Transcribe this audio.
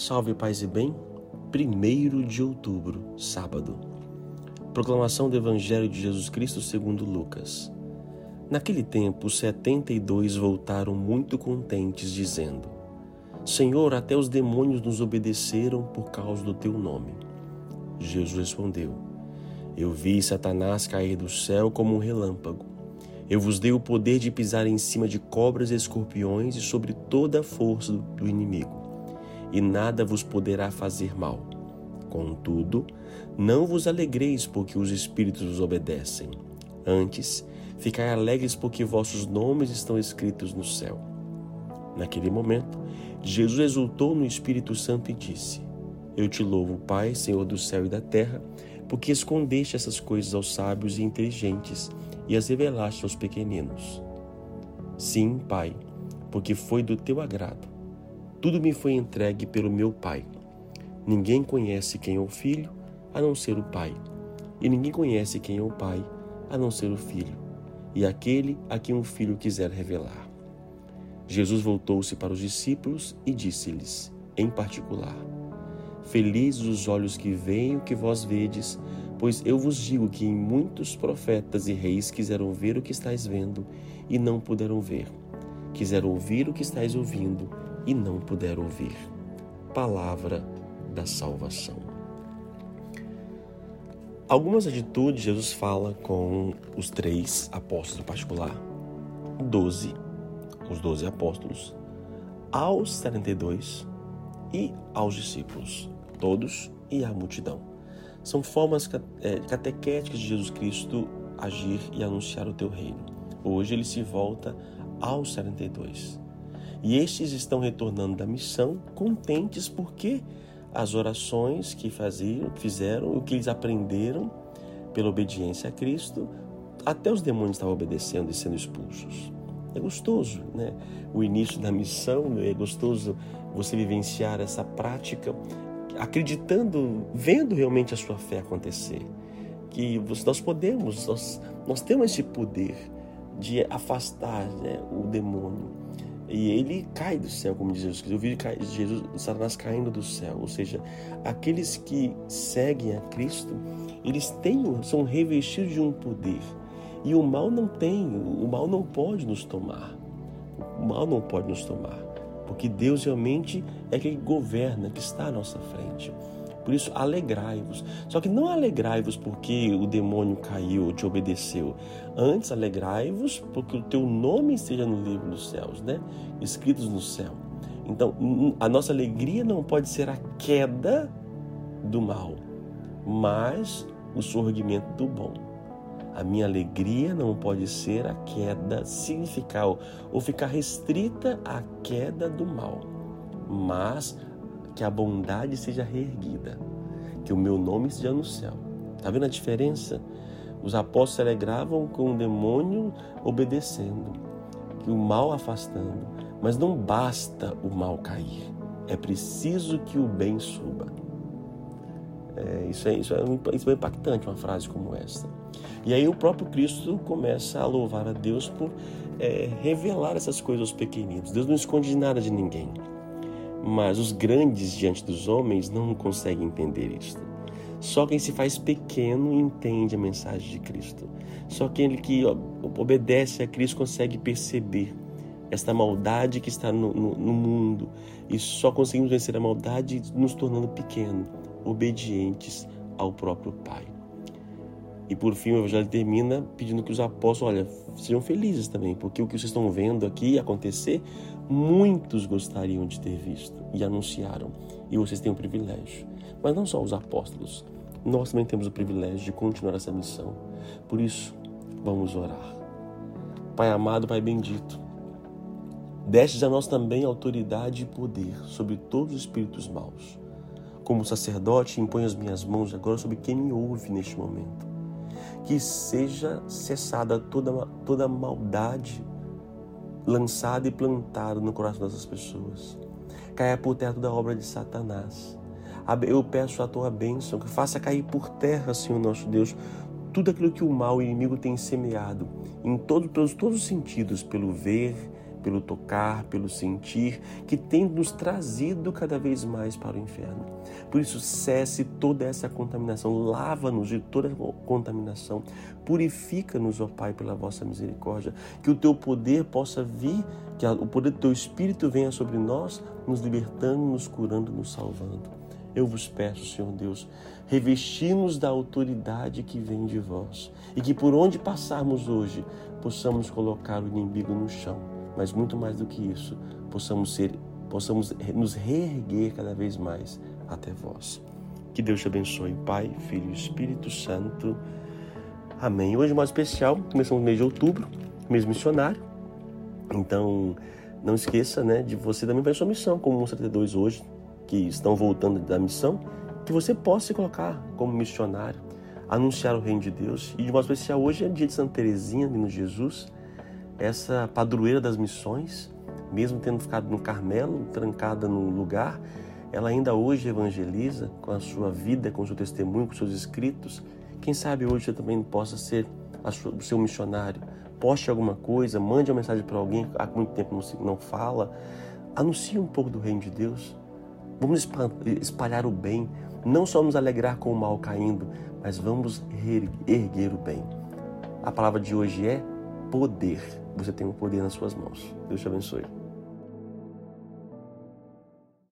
Salve paz e bem. 1 de outubro, sábado. Proclamação do Evangelho de Jesus Cristo segundo Lucas. Naquele tempo, os setenta e dois voltaram muito contentes, dizendo: Senhor, até os demônios nos obedeceram por causa do teu nome. Jesus respondeu: Eu vi Satanás cair do céu como um relâmpago. Eu vos dei o poder de pisar em cima de cobras e escorpiões e sobre toda a força do inimigo e nada vos poderá fazer mal. Contudo, não vos alegreis porque os espíritos vos obedecem. Antes, ficai alegres porque vossos nomes estão escritos no céu. Naquele momento, Jesus exultou no Espírito Santo e disse: Eu te louvo, Pai, Senhor do céu e da terra, porque escondeste essas coisas aos sábios e inteligentes e as revelaste aos pequeninos. Sim, Pai, porque foi do teu agrado. Tudo me foi entregue pelo meu Pai. Ninguém conhece quem é o Filho a não ser o Pai, e ninguém conhece quem é o Pai a não ser o Filho, e aquele a quem o Filho quiser revelar. Jesus voltou-se para os discípulos e disse-lhes, em particular: Felizes os olhos que veem o que vós vedes, pois eu vos digo que em muitos profetas e reis quiseram ver o que estáis vendo e não puderam ver, quiseram ouvir o que estáis ouvindo e não puderam ouvir. Palavra da salvação. Algumas atitudes Jesus fala com os três apóstolos em particular, doze, os doze apóstolos, aos 72 e aos discípulos, todos e à multidão. São formas é, catequéticas de Jesus Cristo agir e anunciar o teu reino. Hoje ele se volta aos 72. E estes estão retornando da missão contentes porque as orações que faziam, fizeram, o que eles aprenderam pela obediência a Cristo, até os demônios estavam obedecendo e sendo expulsos. É gostoso, né? O início da missão, é gostoso você vivenciar essa prática, acreditando, vendo realmente a sua fé acontecer. Que nós podemos, nós, nós temos esse poder de afastar né, o demônio e ele cai do céu, como diz Jesus. Eu vi Jesus, Satanás caindo do céu. Ou seja, aqueles que seguem a Cristo, eles têm, são revestidos de um poder. E o mal não tem, o mal não pode nos tomar. O mal não pode nos tomar. Porque Deus realmente é quem governa, que está à nossa frente. Por isso, alegrai-vos. Só que não alegrai-vos porque o demônio caiu ou te obedeceu. Antes, alegrai-vos porque o teu nome esteja no livro dos céus, né? Escritos no céu. Então, a nossa alegria não pode ser a queda do mal, mas o surgimento do bom. A minha alegria não pode ser a queda, significar ou ficar restrita à queda do mal, mas que a bondade seja reerguida, que o meu nome esteja no céu. Está vendo a diferença? Os apóstolos se alegravam com o demônio obedecendo, que o mal afastando, mas não basta o mal cair, é preciso que o bem suba. É, isso, é, isso, é, isso é impactante, uma frase como essa. E aí o próprio Cristo começa a louvar a Deus por é, revelar essas coisas aos pequeninos. Deus não esconde nada de ninguém. Mas os grandes diante dos homens não conseguem entender isto. Só quem se faz pequeno entende a mensagem de Cristo. Só aquele que obedece a Cristo consegue perceber esta maldade que está no, no, no mundo. E só conseguimos vencer a maldade nos tornando pequenos, obedientes ao próprio Pai. E por fim, o Evangelho termina pedindo que os apóstolos, olha, sejam felizes também, porque o que vocês estão vendo aqui acontecer, muitos gostariam de ter visto e anunciaram. E vocês têm o privilégio. Mas não só os apóstolos, nós também temos o privilégio de continuar essa missão. Por isso, vamos orar. Pai amado, Pai bendito, destes a nós também autoridade e poder sobre todos os espíritos maus. Como sacerdote, imponho as minhas mãos agora sobre quem me ouve neste momento que seja cessada toda, toda maldade lançada e plantada no coração dessas pessoas. Caia por terra toda a obra de Satanás. Eu peço a tua bênção, que faça cair por terra, Senhor nosso Deus, tudo aquilo que o mal, o inimigo tem semeado, em todo, todos, todos os sentidos, pelo ver, pelo tocar, pelo sentir, que tem nos trazido cada vez mais para o inferno. Por isso, cesse toda essa contaminação, lava-nos de toda contaminação, purifica-nos, ó Pai, pela vossa misericórdia, que o teu poder possa vir, que o poder do teu Espírito venha sobre nós, nos libertando, nos curando, nos salvando. Eu vos peço, Senhor Deus, revesti-nos da autoridade que vem de vós e que por onde passarmos hoje possamos colocar o inimigo no chão, mas muito mais do que isso, possamos ser, possamos nos reerguer cada vez mais até vós. Que Deus te abençoe, Pai, Filho e Espírito Santo. Amém. Hoje mais especial, começamos o mês de outubro, mês missionário. Então, não esqueça, né, de você também fazer sua missão, como 172 hoje, que estão voltando da missão, que você possa se colocar como missionário, anunciar o reino de Deus. E de modo especial, hoje é dia de Santa Teresinha, menino Jesus, essa padroeira das missões, mesmo tendo ficado no Carmelo, trancada num lugar, ela ainda hoje evangeliza com a sua vida, com o seu testemunho, com os seus escritos. Quem sabe hoje você também possa ser o seu missionário. Poste alguma coisa, mande uma mensagem para alguém que há muito tempo não, não fala. Anuncie um pouco do reino de Deus. Vamos espalhar o bem, não só nos alegrar com o mal caindo, mas vamos erguer o bem. A palavra de hoje é poder. Você tem o poder nas suas mãos. Deus te abençoe.